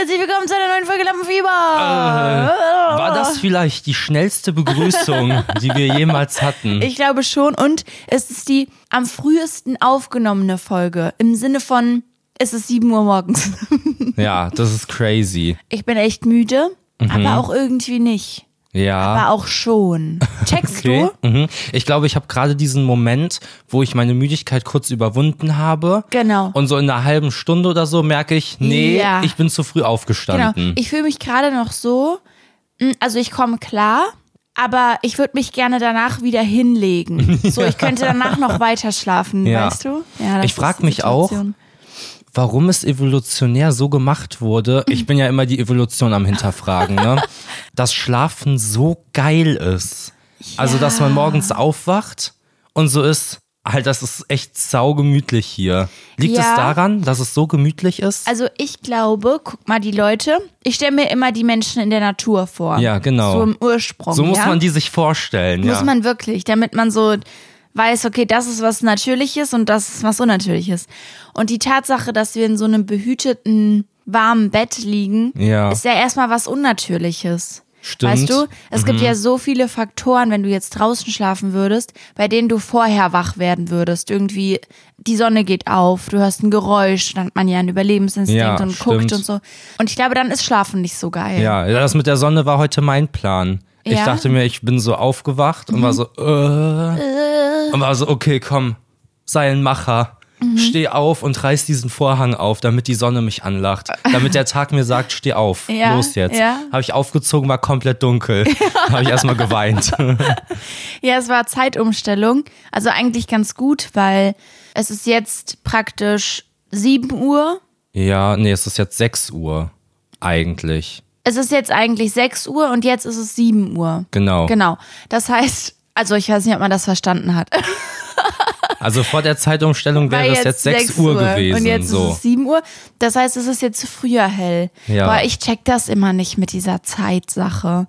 herzlich willkommen zu einer neuen Folge Lampenfieber. Äh, war das vielleicht die schnellste Begrüßung, die wir jemals hatten? Ich glaube schon. Und es ist die am frühesten aufgenommene Folge. Im Sinne von, es ist 7 Uhr morgens. ja, das ist crazy. Ich bin echt müde, Mhm. aber auch irgendwie nicht. Ja. Aber auch schon. Checkst Okay. du? Mhm. Ich glaube, ich habe gerade diesen Moment, wo ich meine Müdigkeit kurz überwunden habe. Genau. Und so in einer halben Stunde oder so merke ich, nee, Ja. ich bin zu früh Genau. aufgestanden. Ich fühle mich gerade noch so, mh, also ich komme klar, aber ich würde mich gerne danach wieder hinlegen. So, ich könnte danach noch weiter schlafen, Ja. weißt du? Ja, das Ich ist frag die mich auch. Warum es evolutionär so gemacht wurde, ich bin ja immer die Evolution am Hinterfragen, ne? Dass Schlafen so geil ist. Also, dass man morgens aufwacht und so ist, halt, das ist echt saugemütlich hier. Liegt Ja. es daran, dass es so gemütlich ist? Also ich glaube, guck mal, die Leute, ich stelle mir immer die Menschen in der Natur vor. Ja, genau. So im Ursprung. so muss ja? man die sich vorstellen, Muss ja. man wirklich, damit man so weiß, okay, das ist was Natürliches und das ist was Unnatürliches. Und die Tatsache, dass wir in so einem behüteten, warmen Bett liegen, Ja. ist ja erstmal was Unnatürliches. Stimmt. Weißt du, es Mhm. gibt ja so viele Faktoren, wenn du jetzt draußen schlafen würdest, bei denen du vorher wach werden würdest. Irgendwie, die Sonne geht auf, du hörst ein Geräusch, dann hat man ja einen Überlebensinstinkt Ja, und stimmt. guckt und so. Und ich glaube, dann ist Schlafen nicht so geil. Ja, das mit der Sonne war heute mein Plan. Ich Ja? Mhm. dachte mir, ich bin so aufgewacht und war so, äh, und war so, okay, komm, sei ein Macher. Mhm. Steh auf und reiß diesen Vorhang auf, damit die Sonne mich anlacht. Damit der Tag mir sagt, steh auf, Ja, los jetzt. ja. Habe ich aufgezogen, war komplett dunkel. Habe ich erstmal geweint. Ja, es war Zeitumstellung. Also eigentlich ganz gut, weil es ist jetzt praktisch 7 Uhr. ja, nee, es ist jetzt 6 Uhr. Eigentlich. Es ist jetzt eigentlich 6 Uhr und jetzt ist es 7 Uhr. Genau. Genau. Das heißt, also ich weiß nicht, ob man das verstanden hat. Also vor der Zeitumstellung wäre es jetzt 6 Uhr gewesen. Und jetzt so. ist es 7 Uhr. Das heißt, es ist jetzt früher hell. Ja. Boah, ich check das immer nicht mit dieser Zeitsache.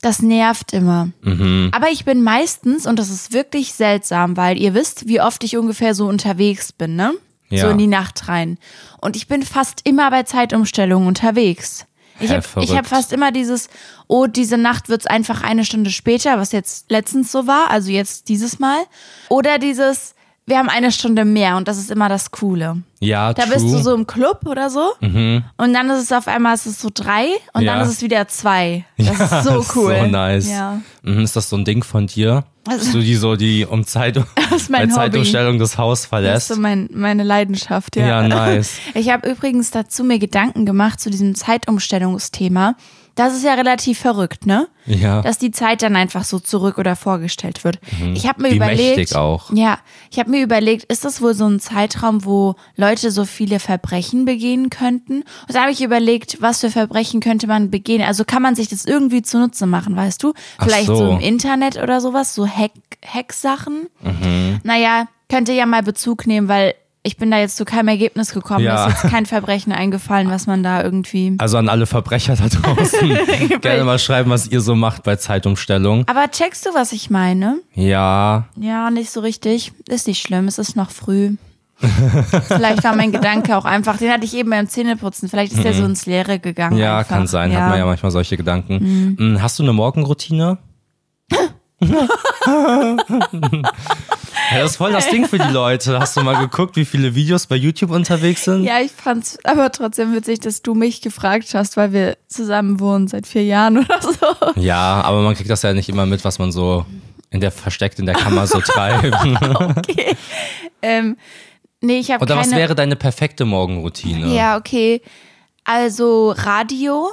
Das nervt immer. Mhm. Aber ich bin meistens, und das ist wirklich seltsam, weil ihr wisst, wie oft ich ungefähr so unterwegs bin, ne? So Ja. in die Nacht rein. Und ich bin fast immer bei Zeitumstellungen unterwegs. Ich habe hab fast immer dieses, oh, diese Nacht wird's einfach eine Stunde später, was jetzt letztens so war, also jetzt dieses Mal. Oder dieses, wir haben eine Stunde mehr und das ist immer das Coole. Ja, Da true. Mhm. bist du so im Club oder so und dann ist es auf einmal ist es so drei und Ja. dann ist es wieder zwei. Das ist so Das ist cool. So nice. Ja. Mhm, ist das so ein Ding von dir? Also- Dass du die so, die um Zeit, bei. Zeitumstellung das Haus Das ist verlässt? so mein, meine Leidenschaft, ja. Ja, nice. Ich habe übrigens dazu mir Gedanken gemacht zu diesem Zeitumstellungsthema. Das ist ja relativ verrückt, ne? Ja. Dass die Zeit dann einfach so zurück oder vorgestellt wird. Ich habe mir Wie überlegt, auch. ja, ich habe mir überlegt, ist das wohl so ein Zeitraum, wo Leute so viele Verbrechen begehen könnten? Und da habe ich überlegt, was für Verbrechen könnte man begehen? Also kann man sich das irgendwie zunutze machen, weißt du? Ach Vielleicht so. so. im Internet oder sowas, so Hack Hack-Sachen. Mhm. Naja, könnte ja mal Bezug nehmen, weil ich bin da jetzt zu keinem Ergebnis gekommen. Ja. Mir ist jetzt kein Verbrechen eingefallen, was man da irgendwie. Also an alle Verbrecher da draußen. Gerne mal schreiben, was ihr so macht bei Zeitumstellung. Aber checkst du, was ich meine? Ja, Ja, nicht so richtig. Ist nicht schlimm, es ist noch früh. Vielleicht war mein Gedanke auch einfach, den hatte ich eben beim Zähneputzen. Vielleicht ist der so ins Leere gegangen. Mhm. ja, einfach. kann sein. Hat man ja manchmal solche Gedanken. Mhm. Hast du eine Morgenroutine? Ja, das ist voll das Ding für die Leute. Hast du mal geguckt, wie viele Videos bei YouTube unterwegs sind? Ja, ich fand's aber trotzdem witzig, dass du mich gefragt hast, weil wir zusammen wohnen seit vier Jahren oder so. Ja, aber man kriegt das ja nicht immer mit, was man so in der versteckt in der Kammer so treibt. Okay. ähm, nee, ich habe Oder keine. was wäre deine perfekte Morgenroutine? Ja, okay. Also Radio,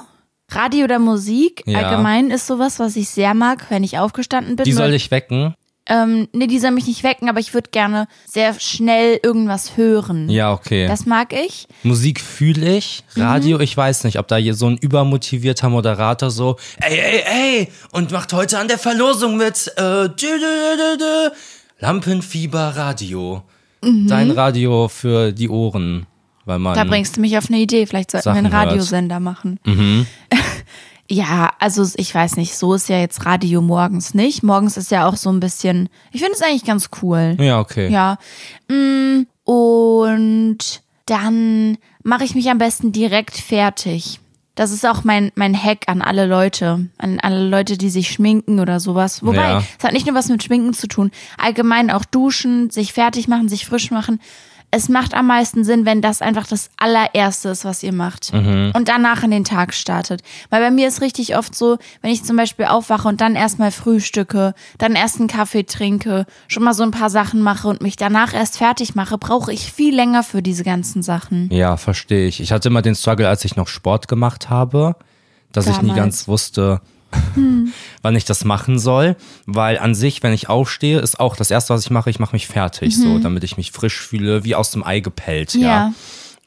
Radio oder Musik Ja. allgemein ist sowas, was ich sehr mag, wenn ich aufgestanden bin. Die soll weil- ich wecken? Ähm, nee, die soll mich nicht wecken, aber ich würde gerne sehr schnell irgendwas hören. Ja, okay. Das mag ich. Musik fühle ich, Radio, ich weiß nicht, ob da hier so ein übermotivierter Moderator so, ey, ey, ey, und macht heute an der Verlosung mit, äh, dü, dü, dü, Lampenfieber Radio. Dein Radio für die Ohren, weil man. Da bringst du mich auf eine Idee. Vielleicht sollten wir Sachen einen hört. Radiosender machen. ja, also ich weiß nicht, so ist ja jetzt Radio morgens nicht. Morgens ist ja auch so ein bisschen, ich finde es eigentlich ganz cool. Ja, okay. Ja. Mm, Und dann mache ich mich am besten direkt fertig. Das ist auch mein, mein Hack an alle Leute, an alle Leute, die sich schminken oder sowas. Wobei, Ja. es hat nicht nur was mit Schminken zu tun. Allgemein auch duschen, sich fertig machen, sich frisch machen. Es macht am meisten Sinn, wenn das einfach das allererste ist, was ihr macht. Und danach in den Tag startet. Weil bei mir ist richtig oft so, wenn ich zum Beispiel aufwache und dann erstmal frühstücke, dann erst einen Kaffee trinke, schon mal so ein paar Sachen mache und mich danach erst fertig mache, brauche ich viel länger für diese ganzen Sachen. Ja, verstehe ich. Ich hatte immer den Struggle, als ich noch Sport gemacht habe, dass ich nie Damals. ganz wusste, wann ich das machen soll. Weil an sich, wenn ich aufstehe, ist auch das Erste, was ich mache, ich mache mich fertig, so, damit ich mich frisch fühle, wie aus dem Ei gepellt. Ja. Ja.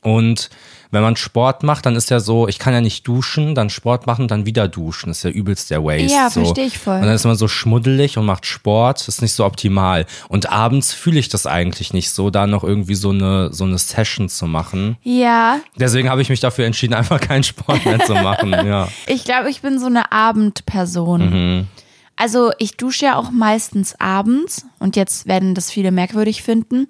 Und wenn man Sport macht, dann ist ja so, ich kann ja nicht duschen, dann Sport machen, dann wieder duschen. Das ist ja übelst der Waste. Ja, so. versteh ich voll. Und dann ist man so schmuddelig und macht Sport, das ist nicht so optimal. Und abends fühle ich das eigentlich nicht so, da noch irgendwie so eine, so eine Session zu machen. Ja, Deswegen habe ich mich dafür entschieden, einfach keinen Sport mehr zu machen. Ja. Ich glaube, ich bin so eine Abendperson. Also ich dusche ja auch meistens abends und jetzt werden das viele merkwürdig finden.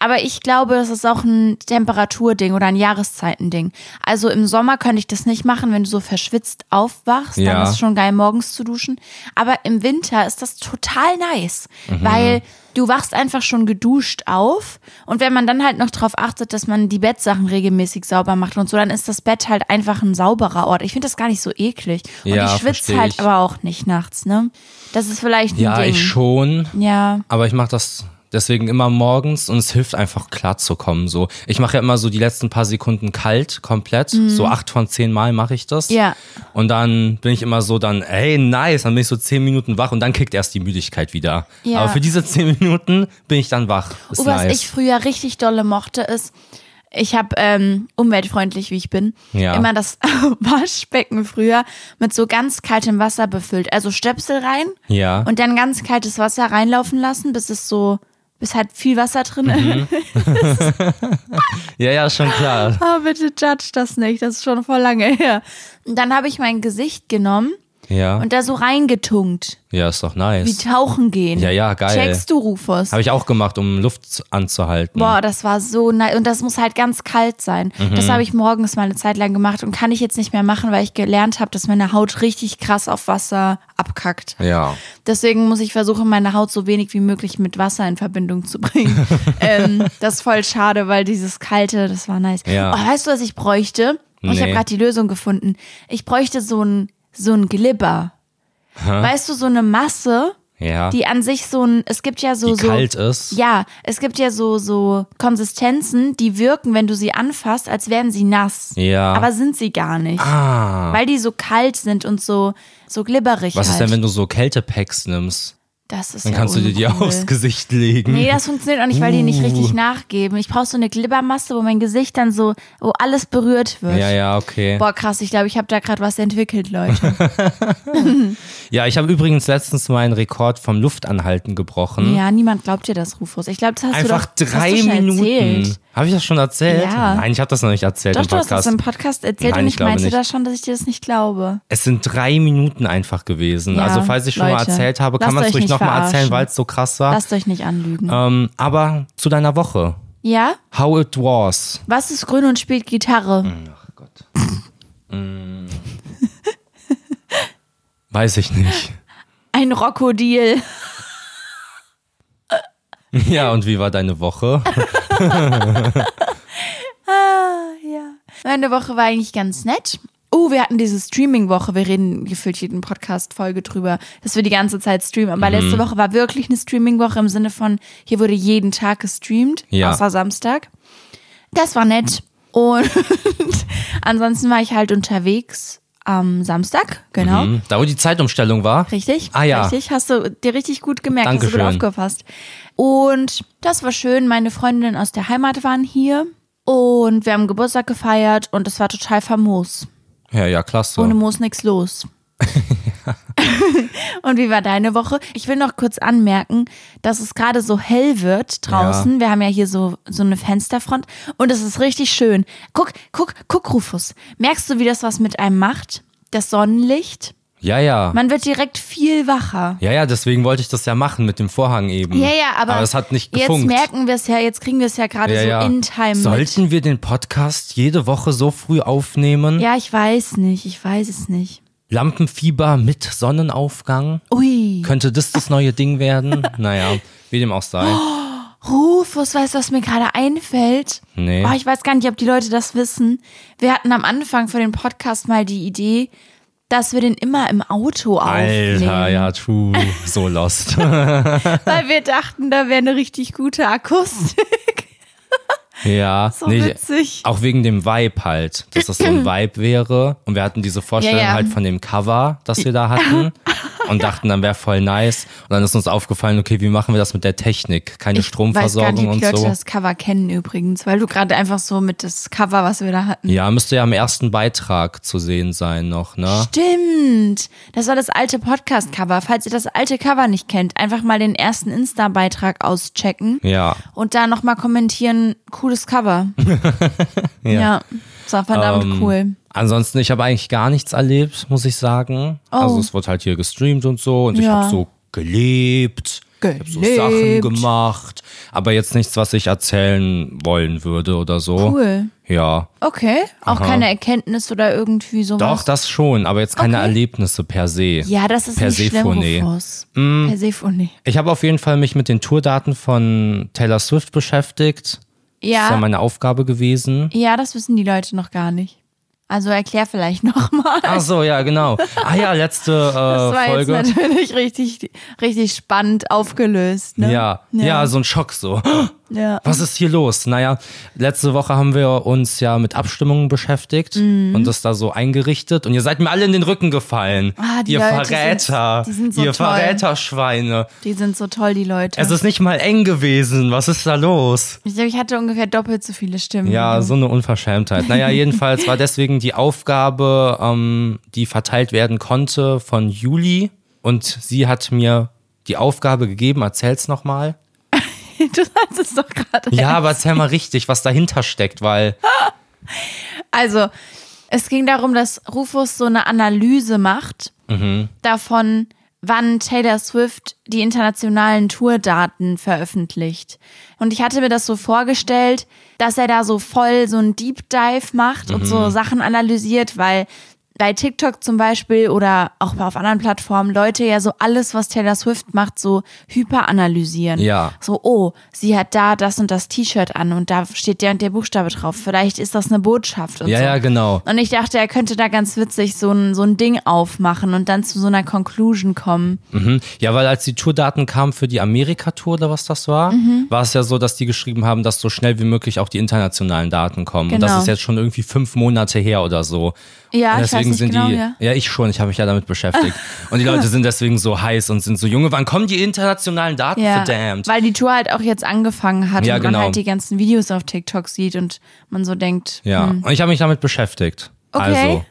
Aber ich glaube, das ist auch ein Temperaturding oder ein Jahreszeitending. Also im Sommer könnte ich das nicht machen, wenn du so verschwitzt aufwachst. Dann Ja. ist es schon geil, morgens zu duschen. Aber im Winter ist das total nice, weil du wachst einfach schon geduscht auf. Und wenn man dann halt noch darauf achtet, dass man die Bettsachen regelmäßig sauber macht und so, dann ist das Bett halt einfach ein sauberer Ort. Ich finde das gar nicht so eklig. Und Ja, ich schwitze halt aber auch nicht nachts, ne? Das ist vielleicht ein Ja, Ding. ich schon. Ja. Aber ich mache das deswegen immer morgens und es hilft einfach klar zu kommen. So, ich mache ja immer so die letzten paar Sekunden kalt, komplett. So acht von zehn Mal mache ich das. Mhm. Ja. Und dann bin ich immer so dann, hey, nice, dann bin ich so zehn Minuten wach und dann kickt erst die Müdigkeit wieder. Ja. Aber für diese zehn Minuten bin ich dann wach. Ist Oh, was nice. ich früher richtig dolle mochte, ist, ich habe ähm, umweltfreundlich, wie ich bin, Ja. immer das Waschbecken früher mit so ganz kaltem Wasser befüllt. Also Stöpsel rein ja. und dann ganz kaltes Wasser reinlaufen lassen, bis es so, bis halt viel Wasser drin Mhm. ist. ja, ja, schon klar. Oh, bitte judge das nicht, das ist schon voll lange her. Und dann habe ich mein Gesicht genommen Ja. und da so reingetunkt, ja, ist doch wie nice. tauchen gehen. Ja, ja, geil. Checkst du, Rufus? Habe ich auch gemacht, um Luft anzuhalten. Boah, das war so nice. Und das muss halt ganz kalt sein. Mhm. Das habe ich morgens mal eine Zeit lang gemacht und kann ich jetzt nicht mehr machen, weil ich gelernt habe, dass meine Haut richtig krass auf Wasser abkackt. Ja. Deswegen muss ich versuchen, meine Haut so wenig wie möglich mit Wasser in Verbindung zu bringen. ähm, das ist voll schade, weil dieses Kalte, das war nice. Ja. Oh, weißt du, was ich bräuchte? Und Ich habe Nee. gerade die Lösung gefunden. Ich bräuchte so ein, so ein Glibber. Weißt du, so eine Masse, Ja. die an sich so ein, es gibt ja so, Die so. kalt ist. Ja, es gibt ja so, so Konsistenzen, die wirken, wenn du sie anfasst, als wären sie nass. Ja. Aber sind sie gar nicht. Ah. Weil die so kalt sind und so, so glibberig Was halt. ist denn, wenn du so Kältepacks nimmst? Das ist Dann ja kannst du dir die uncool. aufs Gesicht legen. Nee, das funktioniert auch nicht, weil die nicht Uh. richtig nachgeben. Ich brauche so eine Glibbermasse, wo mein Gesicht dann so, wo alles berührt wird. ja, ja, okay. Boah, krass, ich glaube, ich habe da gerade was entwickelt, Leute. Ja, ich habe übrigens letztens meinen Rekord vom Luftanhalten gebrochen. ja, niemand glaubt dir das, Rufus. Ich glaube, das hast Einfach du doch drei hast du Minuten. Erzählt. Habe ich das schon erzählt? Ja. Nein, ich habe das noch nicht erzählt Doch, im du hast das Podcast. im Podcast erzählt Nein, und ich ich meinte nicht. da schon, dass ich dir das nicht glaube. es sind drei Minuten einfach gewesen. Ja, also falls ich schon mal Leute, erzählt habe, kann man es ruhig nochmal erzählen, weil es so krass war. Lasst euch nicht anlügen. Ähm, aber zu deiner Woche. Ja? How it was. Was ist grün und spielt Gitarre? Ach Gott. Mm. Weiß ich nicht. Ein Rockodil. Ja, und wie war deine Woche? Ja. Meine Woche war eigentlich ganz nett. Oh, wir hatten diese Streaming-Woche. Wir reden gefühlt jeden Podcast-Folge drüber, dass wir die ganze Zeit streamen. Aber Mhm. letzte Woche war wirklich eine Streaming-Woche im Sinne von, hier wurde jeden Tag gestreamt, Ja. außer Samstag. Das war nett. Und ansonsten war ich halt unterwegs am Samstag, genau. Hm, Da, wo die Zeitumstellung war? Richtig? Ah, ja. Richtig, hast du dir richtig gut gemerkt, hast du gut Dankeschön. aufgepasst. Und das war schön. Meine Freundinnen aus der Heimat waren hier und wir haben Geburtstag gefeiert und es war total famos. Ja, ja, klasse. Ohne Moos nix los. und wie war deine Woche? Ich will noch kurz anmerken, dass es gerade so hell wird draußen. Wir haben ja hier so, so eine Fensterfront und es ist richtig schön. Guck, guck, guck, Rufus. Merkst du, wie das was mit einem macht? Das Sonnenlicht? Ja, ja. Man wird direkt viel wacher. Ja, ja, deswegen wollte ich das ja machen mit dem Vorhang eben. Ja, ja, aber, aber es hat nicht jetzt gefunkt. merken wir es ja, jetzt kriegen wir es ja gerade ja, so ja. in time mit. Sollten wir den Podcast jede Woche so früh aufnehmen? Ja, ich weiß nicht, ich weiß es nicht. Lampenfieber mit Sonnenaufgang? Ui. Könnte das das neue Ding werden? naja, wie dem auch sei. Rufus, weißt du, was mir gerade einfällt? Nee. Oh, ich weiß gar nicht, ob die Leute das wissen. Wir hatten am Anfang für den Podcast mal die Idee, dass wir den immer im Auto aufnehmen. Alter, ja, true. So lost. Weil wir dachten, da wäre eine richtig gute Akustik. Ja. So witzig. Auch wegen dem Vibe halt, dass das so ein Vibe wäre. Und wir hatten diese Vorstellung Ja, ja. halt von dem Cover, das wir da hatten. Und dachten, dann wäre voll nice. Und dann ist uns aufgefallen, okay, wie machen wir das mit der Technik? Keine Ich weiß gar nicht, Stromversorgung und die Leute so. das Cover kennen übrigens, weil du gerade einfach so mit das Cover, was wir da hatten. Ja, müsste ja im ersten Beitrag zu sehen sein noch, ne? Stimmt. Das war das alte Podcast-Cover. Falls ihr das alte Cover nicht kennt, einfach mal den ersten Insta-Beitrag auschecken Ja. und da nochmal kommentieren, cooles Cover. ja. Das war verdammt Ähm, cool. Ansonsten, ich habe eigentlich gar nichts erlebt, muss ich sagen. Oh. Also es wird halt hier gestreamt und so und ich Ja. habe so gelebt. Ich habe so Gelebt. Sachen gemacht, aber jetzt nichts, was ich erzählen wollen würde oder so. Cool. Ja, Okay. Auch keine Erkenntnis oder irgendwie sowas. doch, das schon, aber jetzt keine Okay. Erlebnisse per se. Ja, das ist nicht schlimm. Mm. Persephone. Ich habe auf jeden Fall mich mit den Tourdaten von Taylor Swift beschäftigt. Das ist ja Ja. meine Aufgabe gewesen. Ja, das wissen die Leute noch gar nicht. Also erklär vielleicht nochmal. Ach so, ja, genau. Ah ja, letzte äh, Das war Folge. jetzt natürlich richtig, richtig spannend aufgelöst. Ne? Ja, ja, so ein Schock so. Ja. Was ist hier los? Naja, letzte Woche haben wir uns ja mit Abstimmungen beschäftigt Mhm. und das da so eingerichtet und ihr seid mir alle in den Rücken gefallen. Ah, die ihr Leute Verräter, sind- die sind so ihr toll. Verräterschweine. Die sind so toll, die Leute. Es ist nicht mal eng gewesen. Was ist da los? ich glaube, ich hatte ungefähr doppelt so viele Stimmen. Ja, so eine Unverschämtheit. Naja, jedenfalls war deswegen die Aufgabe, ähm, die verteilt werden konnte, von Juli. Und sie hat mir die Aufgabe gegeben, erzähl's nochmal. du sagst es doch gerade. Ja, aber erzähl mal richtig, was dahinter steckt, weil Also, es ging darum, dass Rufus so eine Analyse macht Mhm. davon, wann Taylor Swift die internationalen Tourdaten veröffentlicht. Und ich hatte mir das so vorgestellt, dass er da so voll so ein Deep Dive macht und Mhm. so Sachen analysiert, weil bei TikTok zum Beispiel oder auch auf anderen Plattformen Leute ja so alles, was Taylor Swift macht, so hyperanalysieren. Ja. So, oh, sie hat da das und das T-Shirt an und da steht der und der Buchstabe drauf. Vielleicht ist das eine Botschaft und Ja, so. ja, genau. Und ich dachte, er könnte da ganz witzig so ein, so ein Ding aufmachen und dann zu so einer Conclusion kommen. Mhm. Ja, weil als die Tourdaten kamen für die Amerika-Tour oder was das war, Mhm. war es ja so, dass die geschrieben haben, dass so schnell wie möglich auch die internationalen Daten kommen. Und das Genau. ist jetzt schon irgendwie fünf Monate her oder so. Ja, Und ich weiß nicht sind genau, die, ja. ich schon, ich habe mich ja damit beschäftigt. und die Leute sind deswegen so heiß und sind so, Junge, wann kommen die internationalen Daten, Ja, verdammt? weil die Tour halt auch jetzt angefangen hat Ja, und genau. man halt die ganzen Videos auf TikTok sieht und man so denkt, Ja, hm, und ich habe mich damit beschäftigt. Okay. Also,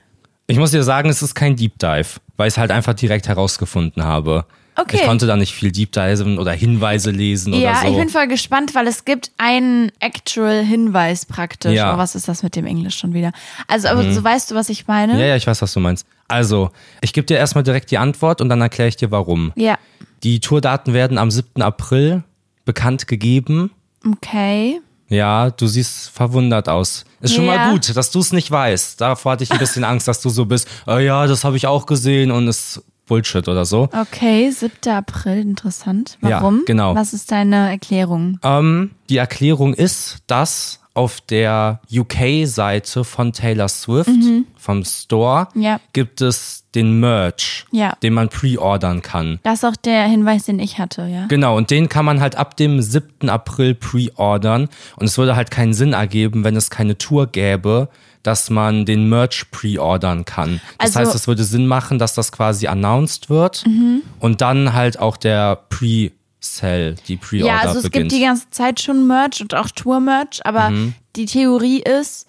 ich muss dir sagen, es ist kein Deep Dive, weil ich es halt einfach direkt herausgefunden habe. Okay. Ich konnte da nicht viel Deep Diven oder Hinweise lesen ja, oder so. ich bin voll gespannt, weil es gibt einen actual Hinweis praktisch. Ja. Mhm. Oh, was ist das mit dem Englisch schon wieder? Also, aber so weißt du, was ich meine? Ja, ja, ich weiß, was du meinst. Also, ich gebe dir erstmal direkt die Antwort und dann erkläre ich dir warum. Ja. Die Tourdaten werden am 7. April bekannt gegeben. Okay. Ja, du siehst verwundert aus. Ist schon Ja. mal gut, dass du es nicht weißt. Davor hatte ich ein bisschen Angst, dass du so bist. Oh ja, das habe ich auch gesehen und ist Bullshit oder so. Okay, 7. April, interessant. Ja, Warum? genau. Was ist deine Erklärung? Ähm, die Erklärung ist, dass auf der UK-Seite von Taylor Swift, vom Store, Mhm. Ja. gibt es den Merch, Ja. den man pre-ordern kann. Das ist auch der Hinweis, den ich hatte, ja. Genau, und den kann man halt ab dem 7. April pre-ordern. Und es würde halt keinen Sinn ergeben, wenn es keine Tour gäbe, dass man den Merch pre-ordern kann. Das Also- heißt, es würde Sinn machen, dass das quasi announced wird und dann halt auch der Pre-Sell, die Pre-Order Ja, also es beginnt. gibt die ganze Zeit schon Merch und auch Tour-Merch, aber Mhm. die Theorie ist,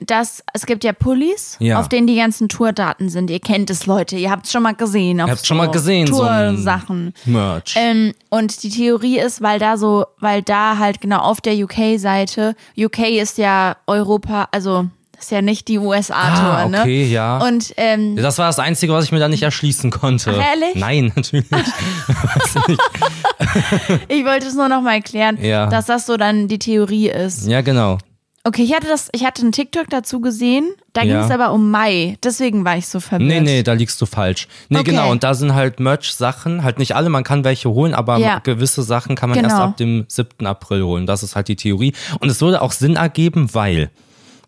dass es gibt ja Pullis, Ja. auf denen die ganzen Tourdaten sind. Ihr kennt es, Leute. Ihr habt es schon mal gesehen. Auf Ihr habt's so schon mal gesehen, so Toursachen. Merch. Ähm, und die Theorie ist, weil da so, weil da halt genau auf der UK-Seite, UK ist ja Europa, also ist ja nicht die USA-Tour, Ah, ne? okay, ja. Und ähm, Das war das Einzige, was ich mir da nicht erschließen konnte. Ach, ehrlich? Nein, natürlich. ich wollte es nur noch mal erklären, Ja. dass das so dann die Theorie ist. ja, genau. Okay, ich hatte das, ich hatte einen TikTok dazu gesehen, da ging Ja. es aber um Mai, deswegen war ich so verwirrt. Nee, nee, da liegst du falsch. Nee, Okay. genau. Und da sind halt Merch-Sachen, halt nicht alle, man kann welche holen, aber Ja. gewisse Sachen kann man erst Genau. ab dem 7. April holen. Das ist halt die Theorie. Und es würde auch Sinn ergeben, weil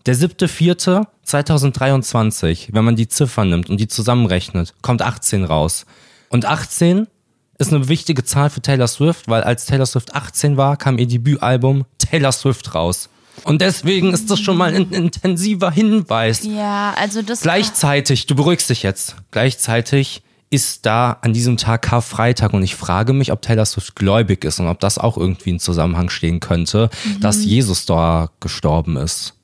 der 7.4.2023, wenn man die Ziffern nimmt und die zusammenrechnet, kommt 18 raus. Und 18 ist eine wichtige Zahl für Taylor Swift, weil als Taylor Swift 18 war, kam ihr Debütalbum Taylor Swift raus. Und deswegen ist das schon mal ein intensiver Hinweis. Ja, also das Gleichzeitig, du beruhigst dich jetzt. Gleichzeitig ist da an diesem Tag Karfreitag und ich frage mich, ob Taylor Swift gläubig ist und ob das auch irgendwie in Zusammenhang stehen könnte, Mhm. dass Jesus da gestorben ist.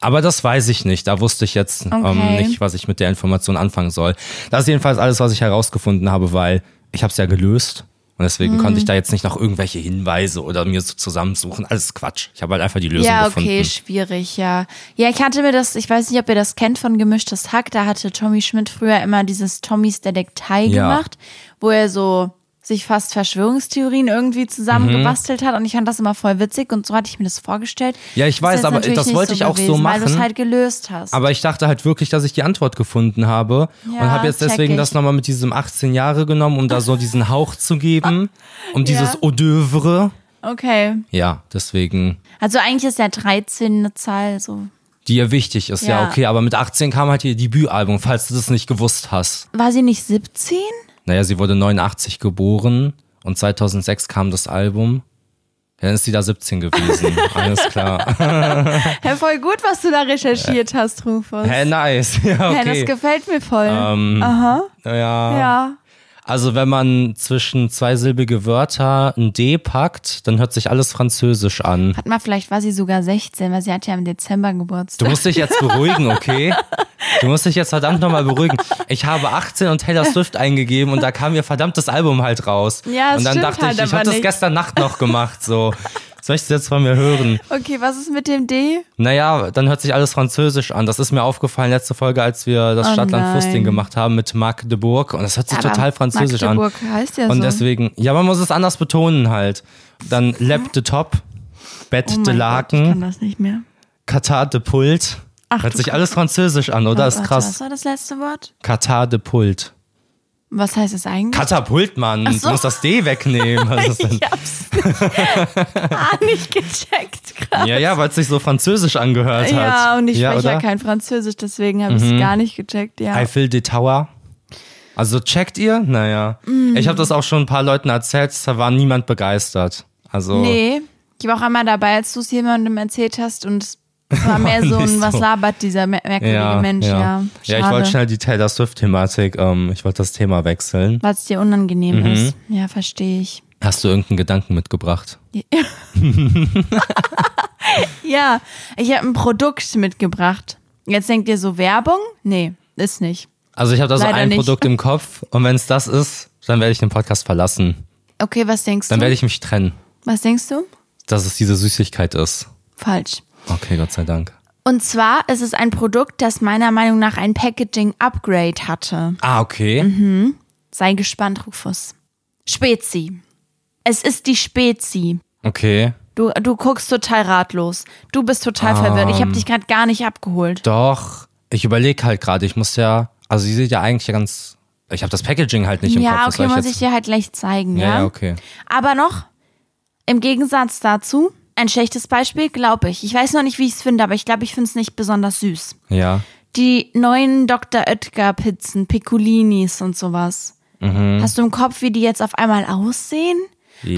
Aber das weiß ich nicht. Da wusste ich jetzt ähm, Okay. nicht, was ich mit der Information anfangen soll. Das ist jedenfalls alles, was ich herausgefunden habe, weil ich habe es ja gelöst. Und deswegen Mhm. konnte ich da jetzt nicht noch irgendwelche Hinweise oder mir so zusammensuchen. Alles Quatsch. Ich habe halt einfach die Lösung Ja, gefunden. okay, schwierig, ja. Ja, ich hatte mir das, ich weiß nicht, ob ihr das kennt von Gemischtes Hack, da hatte Tommy Schmidt früher immer dieses Tommys Detektei Ja. gemacht, wo er so sich fast Verschwörungstheorien irgendwie zusammengebastelt hat und ich fand das immer voll witzig und so hatte ich mir das vorgestellt. Ja, ich weiß, aber das wollte ich auch so gewesen, Weil du es machen. halt gelöst hast. Aber ich dachte halt wirklich, dass ich die Antwort gefunden habe Ja, und habe jetzt deswegen ich. das nochmal mit diesem 18 Jahre genommen, um da so diesen Hauch zu geben, um dieses Ja. D'oeuvre. okay. Ja, deswegen, Also eigentlich ist ja 13 eine Zahl so. die ihr wichtig ist, ja. Ja. okay, aber mit 18 kam halt ihr Debütalbum, falls du das nicht gewusst hast. War sie nicht 17? Naja, sie wurde 89 geboren und 2006 kam das Album. Dann ist sie da 17 gewesen, alles klar. Ja, voll gut, was du da recherchiert hast, Rufus. Hä, nice, ja, Ja, das okay. gefällt mir voll. Ähm, Aha. ja. Ja. Also wenn man zwischen zweisilbige Wörter ein D packt, dann hört sich alles französisch an. Hat mal, vielleicht war sie sogar 16, weil sie hat ja im Dezember Du Geburtstag. musst dich jetzt beruhigen, okay? Du musst dich jetzt verdammt nochmal beruhigen. Ich habe 18 und Taylor Swift eingegeben und da kam ihr verdammtes Album halt raus. Ja, das und dann dachte halt ich, ich habe das gestern Nacht noch gemacht, so. Was möchtest du jetzt von mir hören? Okay, was ist mit dem D? Naja, dann hört sich alles französisch an. Das ist mir aufgefallen letzte Folge, als wir das Oh Stadtland nein. gemacht haben mit Magdeburg. Und das hört sich Aber total französisch an. Magdeburg heißt ja Und so. deswegen, ja, man muss es anders betonen halt. Dann Lep de Top, Bett oh de mein Gott, ich kann Laken, das nicht mehr. Katar de Pult. Ach, Hört sich alles französisch an, oder? Ist Warte, krass. Was war das letzte Wort? Katar de Pult. Was heißt es eigentlich? Katapult, Mann. Ach so. Du musst das D wegnehmen. Was ist denn? ich hab's nicht, ah, nicht gecheckt gerade. Ja, ja, weil es sich so französisch angehört hat. Ja, und ich ja, spreche ja? Mhm. kein Französisch, deswegen habe ich es gar nicht gecheckt, ja. Eiffel de Tower. Also checkt ihr? Naja. Mm. Ich habe das auch schon ein paar Leuten erzählt, da war niemand begeistert. Also. Nee, ich war auch einmal dabei, als du es jemandem erzählt hast und es war mehr so ein, was labert dieser mer- merkwürdige Ja, Mensch, ja. ja. Ja, ich wollte schnell die Taylor Swift-Thematik, ähm, ich wollte das Thema wechseln. Weil es dir unangenehm Mhm. ist. Ja, verstehe ich. Hast du irgendeinen Gedanken mitgebracht? Ja, ich habe ein Produkt mitgebracht. Jetzt denkt ihr so Werbung? Nee, ist nicht. Also ich habe da so ein nicht. Produkt im Kopf und wenn es das ist, dann werde ich den Podcast verlassen. Okay, was denkst Dann du? werde ich mich trennen, was denkst du? dass es diese Süßigkeit ist. Falsch. Okay, Gott sei Dank. Und zwar ist es ein Produkt, das meiner Meinung nach ein Packaging-Upgrade hatte. Ah, okay. Mhm. Sei gespannt, Rufus. Spezi. Es ist die Spezi. Okay. Du, du guckst total ratlos. Du bist total verwirrt. Ich habe dich gerade gar nicht abgeholt. Doch, ich überlege halt gerade, ich muss ja, also sie sieht ja eigentlich ganz, ich habe das Packaging halt nicht im Ja, Kopf. was okay, muss ich dir halt gleich zeigen, ja, ja? ja, okay. Aber noch, im Gegensatz dazu, ein schlechtes Beispiel, glaube ich. Ich weiß noch nicht, wie ich es finde, aber ich glaube, ich finde es nicht besonders süß. Ja. Die neuen Dr. Oetker Pizzen, Piccolinis und sowas. Mhm. Hast du im Kopf, wie die jetzt auf einmal aussehen?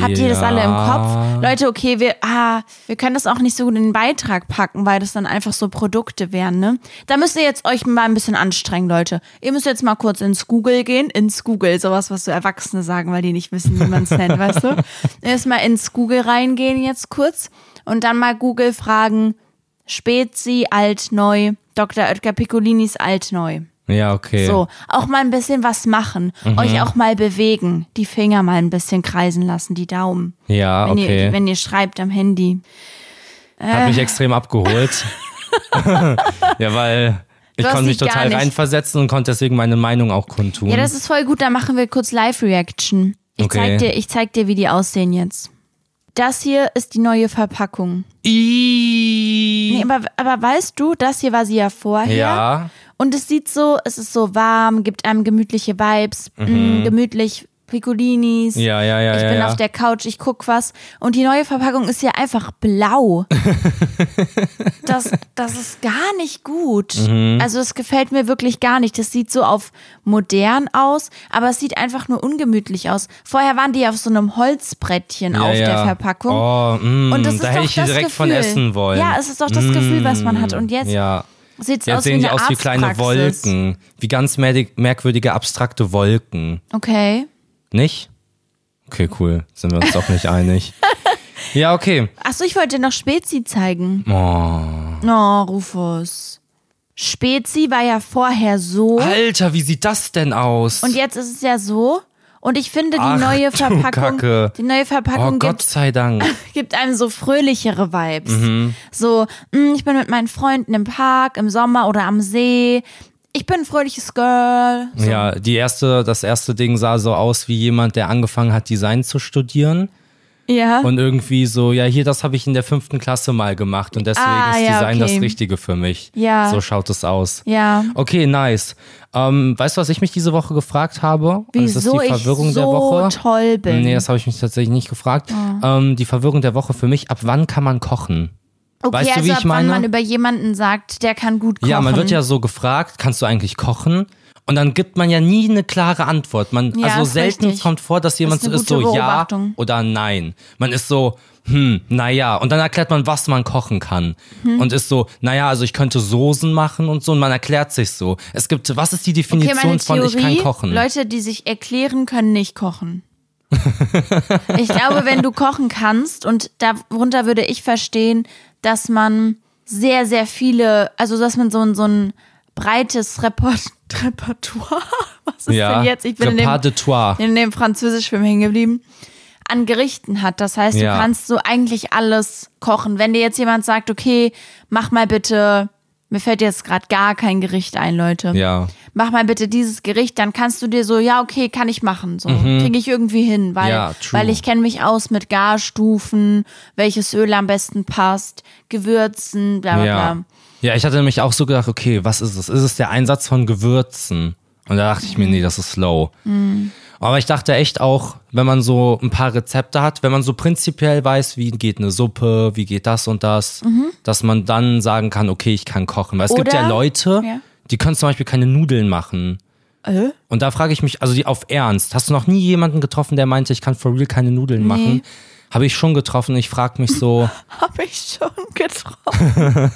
Habt ihr das alle im. Kopf? Leute, okay, wir, ah, wir können das auch nicht so gut in den Beitrag packen, weil das dann einfach so Produkte wären, ne? Da müsst ihr jetzt euch mal ein bisschen anstrengen, Leute. Ihr müsst jetzt mal kurz ins Google gehen, ins Google, sowas, was so Erwachsene sagen, weil die nicht wissen, wie man es nennt, weißt du? Erstmal ins Google reingehen jetzt kurz und dann mal Google fragen, Spezi, alt, neu, Dr. Oetker Piccolinis, alt, neu. Ja, okay. So, auch mal ein bisschen was machen, Mhm. euch auch mal bewegen, die Finger mal ein bisschen kreisen lassen, die Daumen. Ja, Wenn, okay. ihr, wenn ihr schreibt am Handy. Hat mich extrem abgeholt. ja, weil ich konnte mich total reinversetzen und konnte deswegen meine Meinung auch kundtun. Ja, das ist voll gut, dann machen wir kurz Live-Reaction. Ich, Okay. zeig dir, ich zeig dir, wie die aussehen jetzt. Das hier ist die neue Verpackung. Ih. Nee, aber, aber weißt du, das hier war sie ja vorher. ja. Und es sieht so, es ist so warm, gibt einem gemütliche Vibes, mh, gemütlich Piccolinis. Mhm. Ja, ja, ja, Ich ja, bin ja. auf der Couch, ich guck was. Und die neue Verpackung ist ja einfach blau. das, das ist gar nicht gut. Mhm. Also es gefällt mir wirklich gar nicht. Das sieht so auf modern aus, aber es sieht einfach nur ungemütlich aus. Vorher waren die auf so einem Holzbrettchen ja, auf ja. der Verpackung. Oh, mm, Und das ist da doch hätte ich das direkt Gefühl. von essen wollen. Ja, es ist doch das Gefühl, was man hat. Und jetzt Ja. Sieht es Jetzt aus sehen wie die aus wie kleine. Wolken. Wie ganz merk- merkwürdige, abstrakte Wolken. Okay. Nicht? Okay, cool. Sind wir uns doch nicht einig. Ja, okay. Achso, ich wollte dir noch Spezi zeigen. Oh. Oh, Rufus. Spezi war ja vorher so. Alter, wie sieht das denn aus? Und jetzt ist es ja so. Und ich finde, die Ach, neue Verpackung, Kacke. die neue oh Verpackung Gott gibt, sei Dank. gibt einem so fröhlichere Vibes. Mhm. So, mh, ich bin mit meinen Freunden im Park, im Sommer oder am See. Ich bin ein fröhliches Girl. So. Ja, die erste, das erste Ding sah so aus wie jemand, der angefangen hat, Design zu studieren. Ja. Und irgendwie so, ja, hier, das habe ich in der fünften Klasse mal gemacht und deswegen Ah, ist ja, Design okay. das Richtige für mich. Ja. So schaut es aus. ja. Okay, nice. Ähm, weißt du, was ich mich diese Woche gefragt habe? Und das ist Wieso die Verwirrung ich so der Woche. toll bin. Nee, das habe ich mich tatsächlich nicht gefragt. Oh. Ähm, die Verwirrung der Woche für mich, ab wann kann man kochen? okay, weißt du, also wie ich ab wann meine? man über jemanden sagt, der kann gut kochen. Ja, man wird ja so gefragt, kannst du eigentlich kochen? Und dann gibt man ja nie eine klare Antwort. Man, Ja, also selten richtig. kommt vor, dass jemand ist so ist so ja oder nein. Man ist so, hm, naja. Und dann erklärt man, was man kochen kann. Hm. Und ist so, naja, also ich könnte Soßen machen und so. Und man erklärt sich so. Es gibt, was ist die Okay, Definition von Theorie, ich kann kochen? Leute, die sich erklären, können nicht kochen. ich glaube, wenn du kochen kannst, und darunter würde ich verstehen, dass man sehr, sehr viele, also dass man so ein, so ein breites Report Repertoire, was ist ja, denn jetzt? Ich bin in dem, in dem Französischfilm hängen geblieben, an Gerichten hat. Das heißt, Ja. du kannst so eigentlich alles kochen. Wenn dir jetzt jemand sagt, okay, mach mal bitte, mir fällt jetzt gerade gar kein Gericht ein, Leute Ja. mach mal bitte dieses Gericht, dann kannst du dir so, ja, okay, kann ich machen. So, kriege ich irgendwie hin, weil, Mhm. Ja, weil ich kenne mich aus mit Garstufen, welches Öl am besten passt, Gewürzen, bla bla bla. Ja, ich hatte nämlich auch so gedacht, okay, was ist es? Ist es der Einsatz von Gewürzen? Und da dachte ich mir, nee, das ist slow. Aber ich dachte echt auch, wenn man so ein paar Rezepte hat, wenn man so prinzipiell weiß, wie geht eine Suppe, wie geht das und das, dass man dann sagen kann, okay, ich kann kochen. Weil es gibt Oder- ja Leute, Ja. die können zum Beispiel keine Nudeln machen. Äh? Und da frage ich mich, also die auf Ernst, hast du noch nie jemanden getroffen, der meinte, ich kann for real keine Nudeln machen? Habe ich schon getroffen. Ich frage mich so, Hab ich schon getroffen.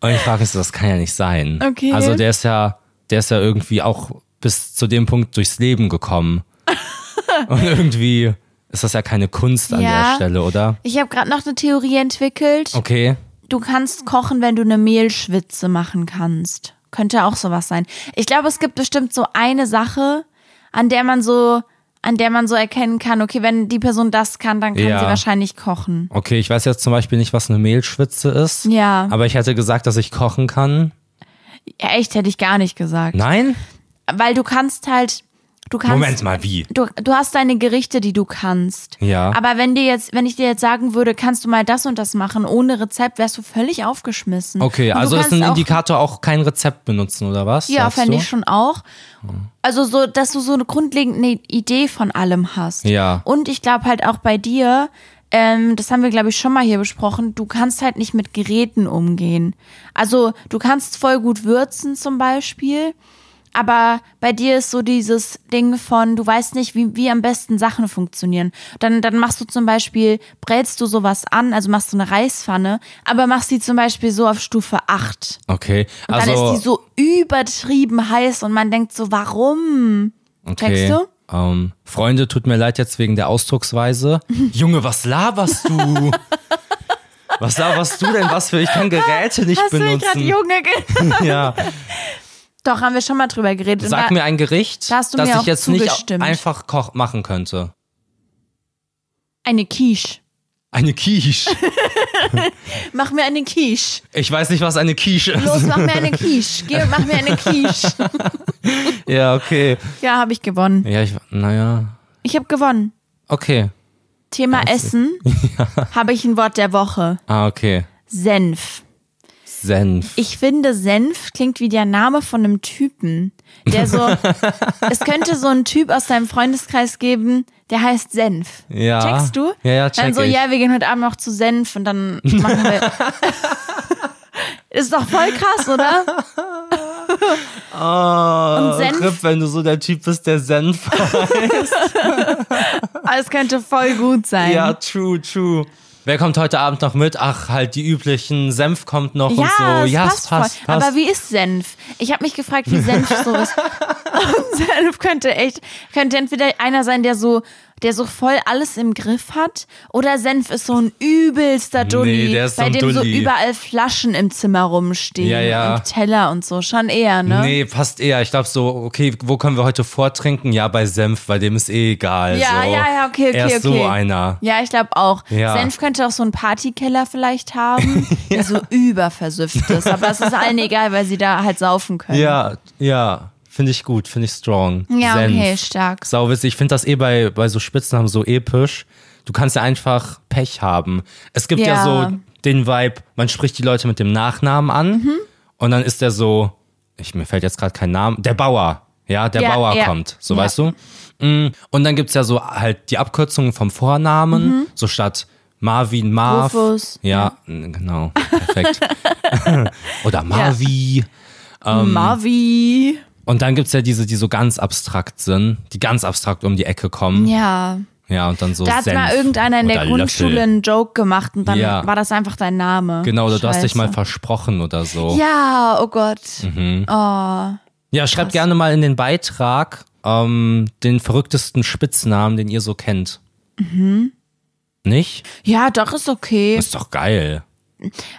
Und ich frage mich so, das kann ja nicht sein. Okay. Also der ist ja, der ist ja irgendwie auch bis zu dem Punkt durchs Leben gekommen. Und irgendwie ist das ja keine Kunst an Ja. der Stelle, oder? Ich habe gerade noch eine Theorie entwickelt. Okay. Du kannst kochen, wenn du eine Mehlschwitze machen kannst. Könnte auch sowas sein. Ich glaube, es gibt bestimmt so eine Sache, an der man so, an der man so erkennen kann, okay, wenn die Person das kann, dann kann Ja. sie wahrscheinlich kochen. Okay, ich weiß jetzt zum Beispiel nicht, was eine Mehlschwitze ist. Ja. Aber ich hätte gesagt, dass ich kochen kann. Ja, echt hätte ich gar nicht gesagt. Nein? Weil du kannst halt, du kannst. Moment mal, wie? Du, du hast deine Gerichte, die du kannst. Ja. Aber wenn dir jetzt, wenn ich dir jetzt sagen würde, kannst du mal das und das machen ohne Rezept, wärst du völlig aufgeschmissen. Okay, also ist ein auch- Indikator auch kein Rezept benutzen, oder was? Ja, fände ich schon auch. Also so, dass du so eine grundlegende Idee von allem hast. Ja. Und ich glaube halt auch bei dir, ähm, das haben wir glaube ich schon mal hier besprochen, du kannst halt nicht mit Geräten umgehen. Also du kannst voll gut würzen zum Beispiel, aber bei dir ist so dieses Ding von, du weißt nicht, wie, wie am besten Sachen funktionieren. Dann, dann machst du zum Beispiel, brätst du sowas an, also machst du eine Reispfanne, aber machst die zum Beispiel so auf Stufe 8. Okay, Und also. dann ist die so übertrieben heiß und man denkt so, warum? Okay. Checkst du? Ähm, Freunde, tut mir leid jetzt wegen der Ausdrucksweise. Junge, was laberst du? was laberst du denn? Was für ich kann Geräte nicht Hast du mich gerade benutzen. Junge ja. Doch, haben wir schon mal drüber geredet. Sag da- mir ein Gericht, da hast du das mir ich jetzt nicht zugestimmt. einfach koch machen könnte. Eine Quiche. Eine Quiche. Mach mir eine Quiche. Ich weiß nicht, was eine Quiche ist. Los, mach mir eine Quiche. Geh und mach mir eine Quiche. Ja, okay. Ja, habe ich gewonnen. Ja, ich, naja. Ich habe gewonnen. Okay. Thema Essen habe ich ein Wort der Woche. Ah, okay. Senf. Senf. Ich finde, Senf klingt wie der Name von einem Typen, der so, es könnte so einen Typ aus deinem Freundeskreis geben, der heißt Senf. Ja. Checkst du? Ja, ja, check Dann so, ich. ja, wir gehen heute Abend noch zu Senf und dann machen wir. Ist doch voll krass, oder? Oh, Und Senf? Rip, wenn du so der Typ bist, der Senf. Aber Es könnte voll gut sein. ja, true, true. Wer kommt heute Abend noch mit? Ach, halt die üblichen. Senf kommt noch Ja, und so. Ja, passt, es passt, passt. Aber wie ist Senf? Ich habe mich gefragt, wie Senf so ist. Und Senf könnte echt, könnte entweder einer sein, der so, der so voll alles im Griff hat, oder Senf ist so ein übelster Dulli, Nee, der ist so bei dem so Dulli. überall Flaschen im Zimmer rumstehen Ja, ja. und Teller und so. Schon eher, ne? Nee, passt eher. Ich glaube so, okay, wo können wir heute vortrinken? Ja, bei Senf, weil dem ist eh egal. Ja, so. ja, ja, okay, okay, Er ist okay. so einer. Ja, ich glaube auch. Ja. Senf könnte auch so einen Partykeller vielleicht haben, der so überversüfft ist. Aber es ist allen egal, weil sie da halt saufen können. Ja, ja. Finde ich gut, finde ich strong. Ja, Senf. okay, stark. Sau witzig. Ich finde das eh bei, bei so Spitznamen so episch. Du kannst ja einfach Pech haben. Es gibt ja, Ja. so den Vibe, man spricht die Leute mit dem Nachnamen an Mhm. und dann ist der so, ich, mir fällt jetzt gerade kein Name, der Bauer. Ja, der Ja, Bauer ja. kommt. So, weißt du? Mm, Und dann gibt's ja so halt die Abkürzungen vom Vornamen, Mhm. so statt Marvin, Marv. Rufus. Ja, genau. Perfekt. Oder Marvi. Ähm, Marvi. Und dann gibt's ja diese, die so ganz abstrakt sind, die ganz abstrakt um die Ecke kommen. Ja, Ja. und dann so Da hat Senf mal irgendeiner in der Grundschule Löffel. einen Joke gemacht und dann Ja. war das einfach dein Name. Genau, oder du hast dich Scheiße. mal versprochen oder so. Ja, oh Gott. Mhm. Oh. Ja, schreibt gerne mal in den Beitrag ähm, den verrücktesten Spitznamen, den ihr so kennt. Mhm. Nicht? Ja, doch, ist okay. Ist doch geil.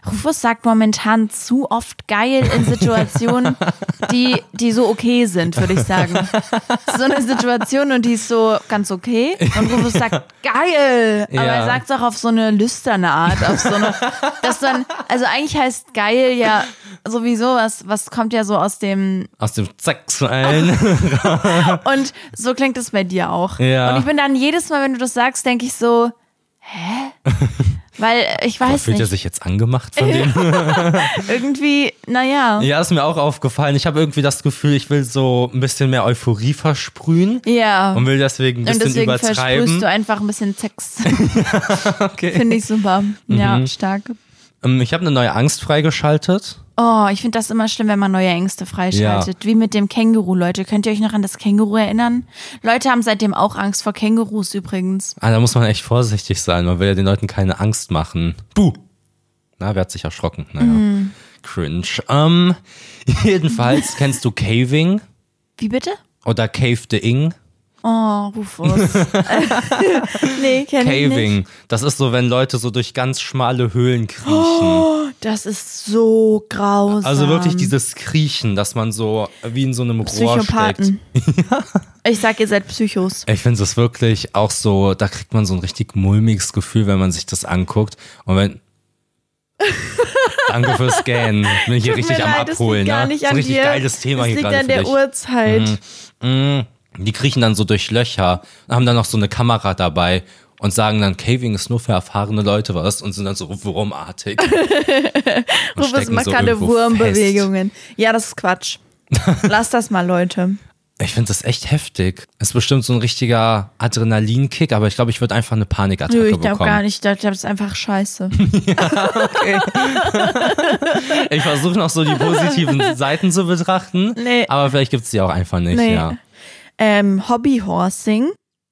Rufus sagt momentan zu oft geil in Situationen, die, die so okay sind, würde ich sagen. So eine Situation und die ist so ganz okay. Und Rufus sagt geil. Aber Ja. er sagt es auch auf so eine lüsterne Art. Auf so eine, dass dann, also eigentlich heißt geil ja sowieso was, was kommt ja so aus dem, Aus dem Sexuellen. und so klingt es bei dir auch. Ja. Und ich bin dann jedes Mal, wenn du das sagst, denke ich so, hä? Weil äh, ich weiß Fühlt er nicht, sich jetzt angemacht von dem? irgendwie, naja. Ja, ist mir auch aufgefallen. Ich habe irgendwie das Gefühl, ich will so ein bisschen mehr Euphorie versprühen Ja. und will deswegen ein Und bisschen deswegen versprühst übertreiben. du einfach ein bisschen Sex. Okay. Finde ich super. Ja, stark. Ähm, Ich habe eine neue Angst freigeschaltet. Oh, ich finde das immer schlimm, wenn man neue Ängste freischaltet. Wie mit dem Känguru, Leute. Könnt ihr euch noch an das Känguru erinnern? Leute haben seitdem auch Angst vor Kängurus übrigens. Ah, da muss man echt vorsichtig sein. Man will ja den Leuten keine Angst machen. Buh! Na, wer hat sich erschrocken? Naja. Mhm. Cringe. Ähm, jedenfalls, kennst du Caving Wie bitte? oder Cave the Ing? Oh, Rufus. nee, kenn ich nicht. Caving. Das ist so, wenn Leute so durch ganz schmale Höhlen kriechen. Oh, das ist so grausam. Also wirklich dieses Kriechen, dass man so wie in so einem Rohr steckt. Psychopathen. Ich sag, ihr seid Psychos. Ich finde es wirklich auch so, da kriegt man so ein richtig mulmiges Gefühl, wenn man sich das anguckt. Und wenn. Danke fürs Scannen. Bin ich hier Tut richtig am leid, das Abholen. liegt gar Ne? nicht Das ist an ein richtig dir. geiles Thema das hier liegt gerade an der. Uhrzeit. Mm, Die kriechen dann so durch Löcher und haben dann noch so eine Kamera dabei und sagen dann, Caving ist nur für erfahrene Leute was und sind dann so wurmartig. so gerade irgendwo Wurmbewegungen. Ja, das ist Quatsch. Lass das mal, Leute. Ich finde das echt heftig. Ist bestimmt so ein richtiger Adrenalinkick, aber ich glaube, ich würde einfach eine Panikattacke Nö, ich glaube bekommen. gar nicht. Ich glaube, das ist einfach scheiße. Ich versuche noch so die positiven Seiten zu betrachten, Nee. aber vielleicht gibt es die auch einfach nicht, Nee. ja. Ähm, Hobbyhorsing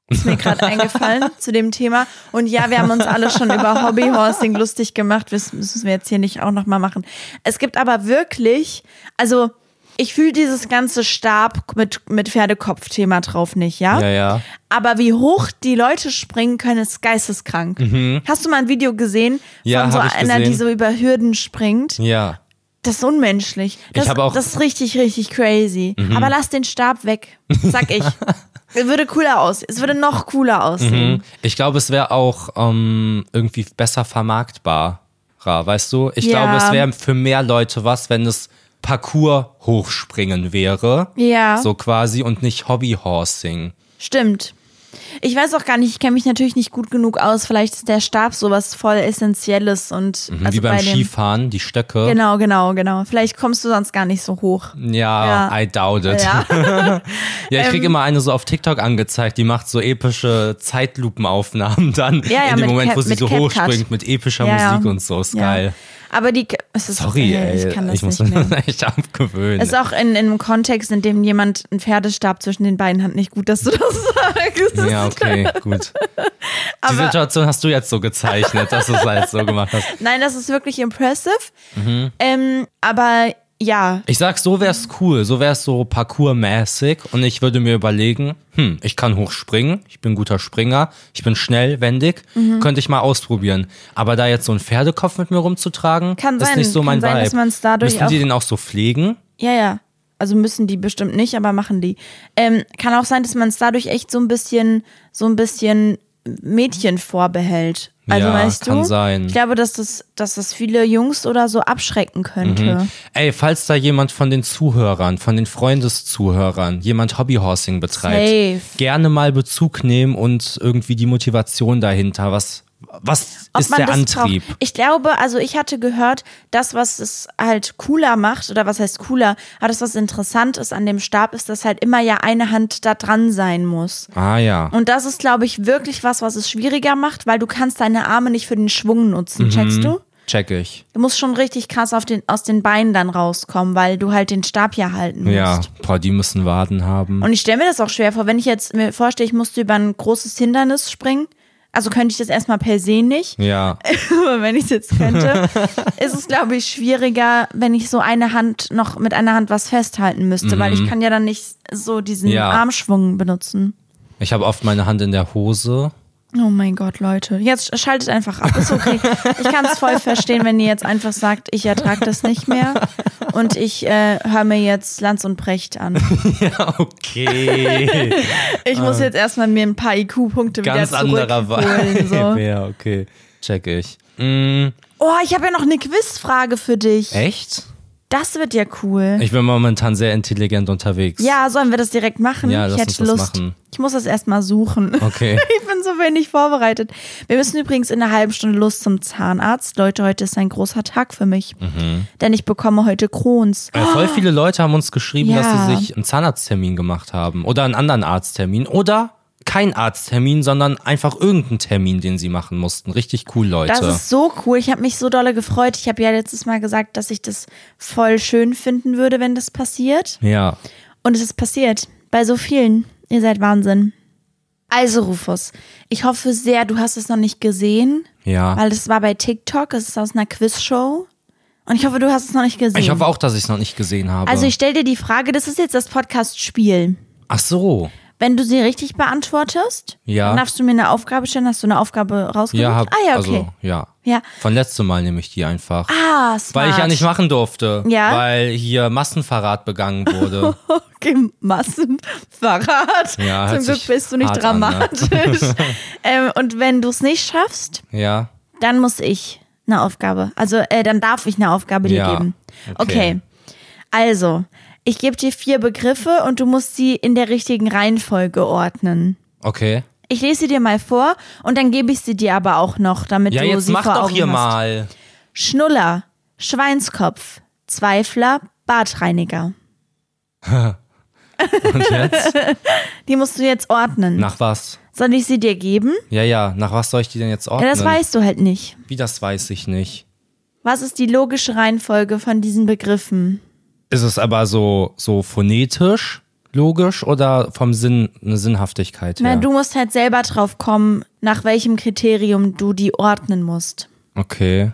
ist mir gerade eingefallen zu dem Thema. Und ja, wir haben uns alle schon über Hobbyhorsing lustig gemacht. Das müssen wir jetzt hier nicht auch nochmal machen. Es gibt aber wirklich, also ich fühle dieses ganze Stab mit, mit Pferdekopf-Thema drauf nicht, ja? Ja, ja. Aber wie hoch die Leute springen können, ist geisteskrank. Hast du mal ein Video gesehen Mhm. Ja, von so einer, die gesehen. so über Hürden springt? Ja. Das ist unmenschlich. Das, hab auch- Mhm. das ist richtig, richtig crazy. Aber lass den Stab weg, sag ich. es würde cooler aus. Es würde noch cooler aussehen. Ich glaube, es wäre auch ähm, irgendwie besser vermarktbar. weißt du? Ich Ja. glaube, es wäre für mehr Leute was, wenn es Parcours hochspringen wäre. Ja. So quasi und nicht Hobbyhorsing. Stimmt. Ich weiß auch gar nicht, ich kenne mich natürlich nicht gut genug aus. Vielleicht ist der Stab sowas voll Essentielles und also Mhm, Wie beim bei dem, Skifahren, die Stöcke. Genau, genau, genau. Vielleicht kommst du sonst gar nicht so hoch. Ja, Ja. I doubt it. Ja. Ja, ich krieg immer eine so auf TikTok angezeigt, die macht so epische Zeitlupenaufnahmen dann Ja, ja, in dem Moment, Cap- wo sie so hochspringt mit epischer. Musik und so. Ist geil. Aber die, es ist Sorry, ey. ich kann das muss nicht mir das echt abgewöhnen. Ist auch in, in einem Kontext, in dem jemand einen Pferdestab zwischen den Beinen hat, nicht gut, dass du das sagst. ja, okay, gut. Die Aber- Situation hast du jetzt so gezeichnet, dass du es halt so gemacht hast. Nein, das ist wirklich impressive. Mhm. Ähm, aber ja, Ich sag, so wär's cool, so wär's so parkourmäßig und ich würde mir überlegen, hm, ich kann hochspringen, ich bin ein guter Springer, ich bin schnell, wendig, Mhm. könnte ich mal ausprobieren. Aber da jetzt so einen Pferdekopf mit mir rumzutragen, Kann ist sein, nicht so kann mein sein, Vibe. dass man's dadurch Müssen die den auch so pflegen? ja, ja. Also müssen die bestimmt nicht, aber machen die. Ähm, kann auch sein, dass man es dadurch echt so ein bisschen, so ein bisschen Mädchen vorbehält. Also Ja, weißt kann du? sein. Ich glaube, dass das, dass das viele Jungs oder so abschrecken könnte. Ey, falls da jemand von den Zuhörern, von den Freundeszuhörern, jemand Hobbyhorsing betreibt, Safe. gerne mal Bezug nehmen und irgendwie die Motivation dahinter. Was, was Ob ist man der das Antrieb? Braucht. Ich glaube, also ich hatte gehört, das, was es halt cooler macht, oder was heißt cooler, aber das, was interessant ist an dem Stab, ist, dass halt immer ja eine Hand da dran sein muss. Ah ja. Und das ist, glaube ich, wirklich was, was es schwieriger macht, weil du kannst deine Arme nicht für den Schwung nutzen, checkst du? Check ich. Du musst schon richtig krass auf den, aus den Beinen dann rauskommen, weil du halt den Stab ja halten musst. Ja, boah, die müssen Waden haben. Und ich stelle mir das auch schwer vor, wenn ich jetzt mir vorstelle, ich musste über ein großes Hindernis springen. Also könnte ich das erstmal per se nicht. ja. Aber wenn ich es jetzt könnte, ist es, glaube ich, schwieriger, wenn ich so eine Hand noch mit einer Hand was festhalten müsste, weil ich kann ja dann nicht so diesen Mhm. Ja. Armschwung benutzen. Ich habe oft meine Hand in der Hose. Oh mein Gott, Leute. Jetzt schaltet einfach ab. Ist okay. Ich kann es voll verstehen, wenn ihr jetzt einfach sagt, ich ertrage das nicht mehr und ich äh, höre mir jetzt Lanz und Precht an. Ja, okay. Ich muss jetzt erstmal mir ein paar IQ-Punkte wieder Ah. Ganz anderer zurückholen. So. Ja, okay. Check ich. Mm, Oh, ich habe ja noch eine Quizfrage für dich. echt? Das wird ja cool. Ich bin momentan sehr intelligent unterwegs. Ja, sollen wir das direkt machen? Ja, ich hätte Lust. machen. Ich muss das erstmal suchen. Okay. Ich bin so wenig vorbereitet. Wir müssen übrigens in einer halben Stunde los zum Zahnarzt. Leute, heute ist ein großer Tag für mich. Mhm. Denn ich bekomme heute Crohns. Äh, voll viele Leute haben uns geschrieben, Ja. dass sie sich einen Zahnarzttermin gemacht haben. Oder einen anderen Arzttermin. Oder kein Arzttermin, sondern einfach irgendeinen Termin, den sie machen mussten. Richtig cool, Leute. Das ist so cool. Ich habe mich so dolle gefreut. Ich habe ja letztes Mal gesagt, dass ich das voll schön finden würde, wenn das passiert. ja. Und es ist passiert. Bei so vielen. Ihr seid Wahnsinn. Also, Rufus, ich hoffe sehr, du hast es noch nicht gesehen, Ja. weil es war bei TikTok, es ist aus einer Quizshow. Und ich hoffe, du hast es noch nicht gesehen. Ich hoffe auch, dass ich es noch nicht gesehen habe. Also ich stelle dir die Frage, das ist jetzt das Podcast-Spiel. Ach so. Wenn du sie richtig beantwortest, Ja. dann darfst du mir eine Aufgabe stellen. Hast du eine Aufgabe rausgesucht? Ja, hab, ah ja, okay. also, ja. Ja. Von letztem Mal nehme ich die einfach. Ah, smart. Weil ich ja nicht machen durfte. Ja. Weil hier Massenverrat begangen wurde. Okay, Massenverrat. Ja, Zum Glück bist du nicht hart an, ne? dramatisch. ähm, und wenn du es nicht schaffst, ja. dann muss ich eine Aufgabe. Also äh, dann darf ich eine Aufgabe dir Ja, geben. okay. Okay. Also, ich gebe dir vier Begriffe und du musst sie in der richtigen Reihenfolge ordnen. Okay. Ich lese sie dir mal vor und dann gebe ich sie dir aber auch noch, damit Ja, du jetzt sie mach vor doch Augen hier hast. mal. Schnuller, Schweinskopf, Zweifler, Bartreiniger. Und jetzt? Die musst du jetzt ordnen. Nach was? Soll ich sie dir geben? Ja, ja. Nach was soll ich die denn jetzt ordnen? Ja, das weißt du halt nicht. Wie, das weiß ich nicht. Was ist die logische Reihenfolge von diesen Begriffen? Ist es aber so, so phonetisch, logisch oder vom Sinn, eine Sinnhaftigkeit her? Na, du musst halt selber drauf kommen, nach welchem Kriterium du die ordnen musst. Okay.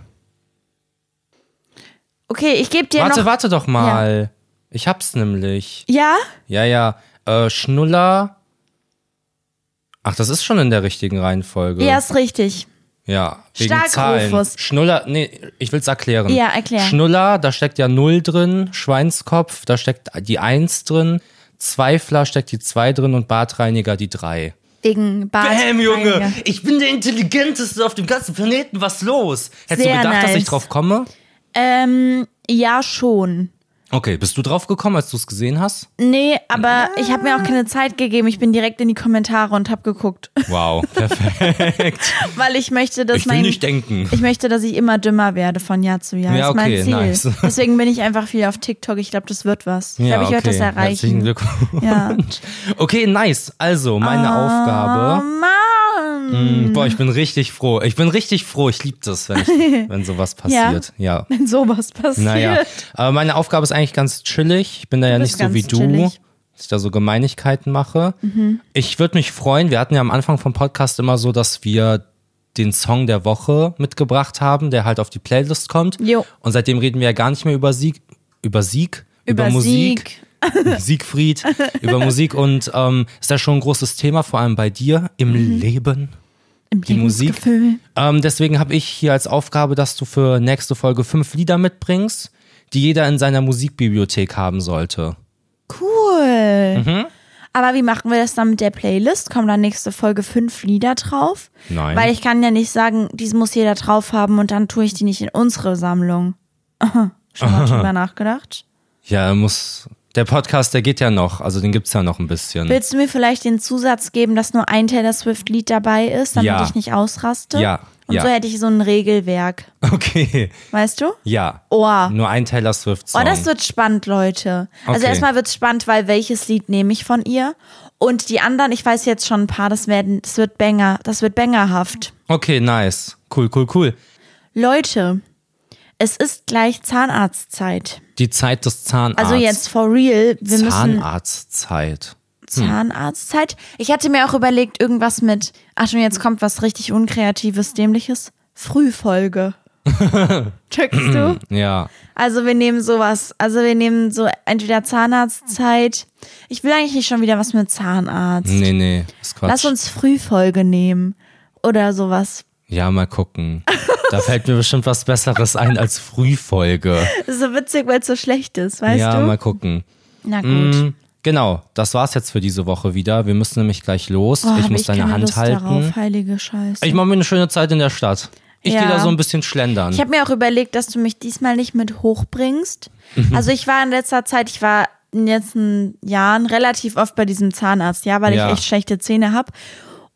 Okay, ich gebe dir Warte, noch. warte doch mal. Ich hab's nämlich. Ja? Ja, ja. Äh, Schnuller. Ach, das ist schon in der richtigen Reihenfolge. Ja, ist richtig. Ja, wegen Stark, Zahlen. Rufus. Schnuller, nee, ich will's erklären. Ja, erklär. Schnuller, da steckt ja 0 drin, Schweinskopf, da steckt die 1 drin, Zweifler steckt die 2 drin und Bartreiniger die 3. Wegen Bart. Bam, Junge! Ich bin der Intelligenteste auf dem ganzen Planeten. Was los? Hättest Sehr du gedacht, dass ich nice. drauf komme? Ähm, ja, schon. Okay, bist du drauf gekommen, als du es gesehen hast? Nee, aber ich habe mir auch keine Zeit gegeben. Ich bin direkt in die Kommentare und habe geguckt. Wow, perfekt. Weil ich möchte, dass Ich will mein. nicht denken. Ich möchte, dass ich immer dümmer werde von Jahr zu Jahr. Ja, das ist mein okay, Ziel. nice. Deswegen bin ich einfach viel auf TikTok. Ich glaube, das wird was. Ich Ja, glaube, ich werde das okay. erreichen. Herzlichen Glückwunsch. Ja. Okay, nice. Also, meine Oh Aufgabe. Mann. Boah, ich bin richtig froh. Ich bin richtig froh. Ich liebe das, wenn, ich, wenn sowas passiert. Ja. Wenn sowas passiert. Naja. Aber meine Aufgabe ist eigentlich ganz chillig. Ich bin da ja bist nicht so wie du, chillig. Mhm. dass ich da so Gemeinigkeiten mache. Ich würde mich freuen. Wir hatten ja am Anfang vom Podcast immer so, dass wir den Song der Woche mitgebracht haben, der halt auf die Playlist kommt. Jo. Und seitdem reden wir ja gar nicht mehr über Sieg, über Sieg, über, Über Musik. Siegfried, über Musik und ähm, ist da schon ein großes Thema, vor allem bei dir im Mhm. Leben. Im die Musik. Ähm, deswegen habe ich hier als Aufgabe, dass du für nächste Folge fünf Lieder mitbringst, die jeder in seiner Musikbibliothek haben sollte. Cool. Mhm. Aber wie machen wir das dann mit der Playlist? Kommen dann nächste Folge fünf Lieder drauf? Nein. Weil ich kann ja nicht sagen, dies muss jeder drauf haben und dann tue ich die nicht in unsere Sammlung. Schon mal drüber nachgedacht? Ja, muss. Der Podcast, der geht ja noch, also den gibt's ja noch ein bisschen. Willst du mir vielleicht den Zusatz geben, dass nur ein Taylor Swift-Lied dabei ist, damit Ja. ich nicht ausraste? Ja, Und ja. so hätte ich so ein Regelwerk. Okay. Weißt du? Ja. Oh. Nur ein Taylor Swift-Song. Oh, das wird spannend, Leute. Also Okay. erstmal wird's spannend, weil welches Lied nehme ich von ihr? Und die anderen, ich weiß jetzt schon ein paar, das werden, das wird Banger, das wird bangerhaft. okay, nice. Cool, cool, cool. Leute, es ist gleich Zahnarztzeit. Die Zeit des Zahnarztes. Also jetzt for real, wir Zahnarztzeit. Zahnarztzeit. Ich hatte mir auch überlegt, irgendwas mit, Achtung, jetzt kommt was richtig unkreatives, dämliches. Frühfolge. Checkst du? Ja. Also wir nehmen sowas, also wir nehmen so entweder Zahnarztzeit. Ich will eigentlich nicht schon wieder was mit Zahnarzt. Nee, nee. Ist Quatsch. Lass uns Frühfolge nehmen. Oder sowas. Ja, mal gucken. Da fällt mir bestimmt was Besseres ein als Frühfolge. Das ist so witzig, weil es so schlecht ist, weißt ja, du? mal gucken. Na gut. Mm, Genau, das war's jetzt für diese Woche wieder. Wir müssen nämlich gleich los. Boah, ich muss deine keine Hand Lust halten. Darauf, heilige Scheiße. Ich mache mir eine schöne Zeit in der Stadt. Ich Ja. gehe da so ein bisschen schlendern. Ich habe mir auch überlegt, dass du mich diesmal nicht mit hochbringst. Mhm. Also ich war in letzter Zeit, ich war in den letzten Jahren relativ oft bei diesem Zahnarzt, ja, weil Ja. ich echt schlechte Zähne habe.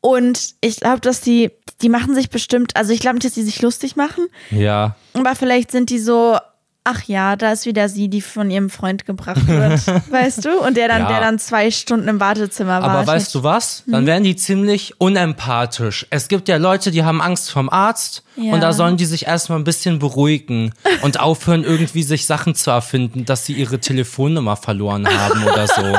Und ich glaube, dass die, die machen sich bestimmt, also ich glaube nicht, dass die sich lustig machen, ja, aber vielleicht sind die so, ach ja, da ist wieder sie, die von ihrem Freund gebracht wird, weißt du? Und der dann, Ja. der dann zwei Stunden im Wartezimmer war. aber weißt du was? Hm? Dann werden die ziemlich unempathisch. Es gibt ja Leute, die haben Angst vom Arzt Ja. und da sollen die sich erstmal ein bisschen beruhigen und aufhören, irgendwie sich Sachen zu erfinden, dass sie ihre Telefonnummer verloren haben oder so.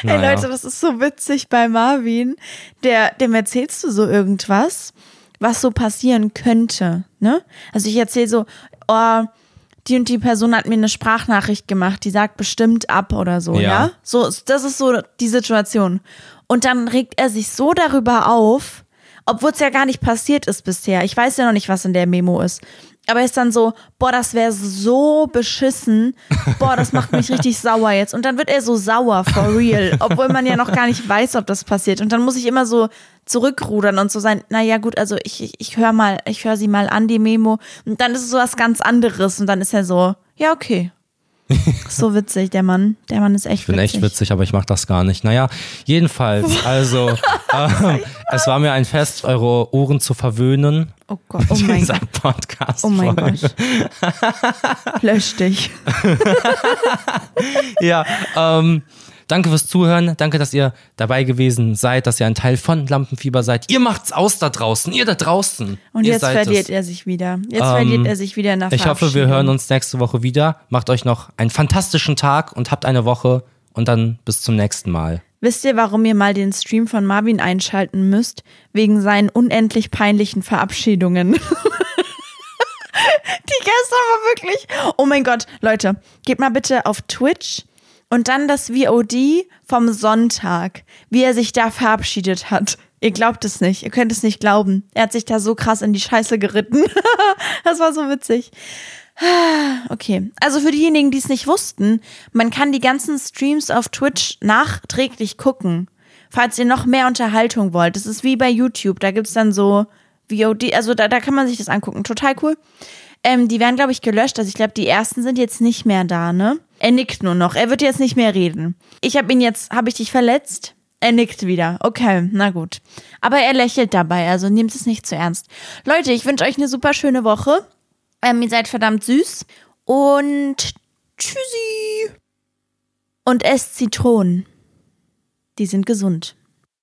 Hey Naja. Leute, das ist so witzig bei Marvin. Der, dem erzählst du so irgendwas, was so passieren könnte. Ne? Also ich erzähle so, oh, die und die Person hat mir eine Sprachnachricht gemacht, die sagt bestimmt ab oder so, ja. Ja. So, das ist so die Situation. Und dann regt er sich so darüber auf, obwohl es ja gar nicht passiert ist bisher. Ich weiß ja noch nicht, was in der Memo ist. Aber er ist dann so, boah, das wäre so beschissen. Boah, das macht mich richtig sauer jetzt. Und dann wird er so sauer, for real. Obwohl man ja noch gar nicht weiß, ob das passiert. Und dann muss ich immer so zurückrudern und so sein, naja gut, also ich, ich, ich höre mal, ich höre sie mal an, die Memo. Und dann ist es so was ganz anderes. Und dann ist er so, ja, okay. So witzig, der Mann. Der Mann ist echt Ich bin witzig. echt witzig, aber ich mache das gar nicht. Naja, jedenfalls, also, ähm, es war mir ein Fest, eure Ohren zu verwöhnen. Oh Gott, oh mein Gott. Podcast. Oh mein Gott. Lösch dich. Ja, ähm, danke fürs Zuhören. Danke, dass ihr dabei gewesen seid, dass ihr ein Teil von Lampenfieber seid. Ihr macht's aus da draußen, ihr da draußen. Und ihr jetzt verliert es. er sich wieder. Jetzt verliert er sich wieder in der Ich hoffe, wir hören uns nächste Woche wieder. Macht euch noch einen fantastischen Tag und habt eine Woche und dann bis zum nächsten Mal. Wisst ihr, warum ihr mal den Stream von Marvin einschalten müsst? Wegen seinen unendlich peinlichen Verabschiedungen. Die gestern war wirklich. Oh mein Gott, Leute, geht mal bitte auf Twitch und dann das VOD vom Sonntag, wie er sich da verabschiedet hat. Ihr glaubt es nicht, ihr könnt es nicht glauben. Er hat sich da so krass in die Scheiße geritten. das war so witzig. Okay, also für diejenigen, die es nicht wussten, man kann die ganzen Streams auf Twitch nachträglich gucken. falls ihr noch mehr Unterhaltung wollt. Das ist wie bei YouTube. Da gibt es dann so VOD, also da, da kann man sich das angucken. Total cool. Ähm, die werden, glaube ich, gelöscht. Also ich glaube, die ersten sind jetzt nicht mehr da, ne? Er nickt nur noch. Er wird jetzt nicht mehr reden. Ich habe ihn jetzt, habe ich dich verletzt? Er nickt wieder. Okay, na gut. Aber er lächelt dabei, also nehmt es nicht zu ernst. Leute, ich wünsche euch eine super schöne Woche. Ähm, ihr seid verdammt süß. Und tschüssi. Und esst Zitronen. Die sind gesund.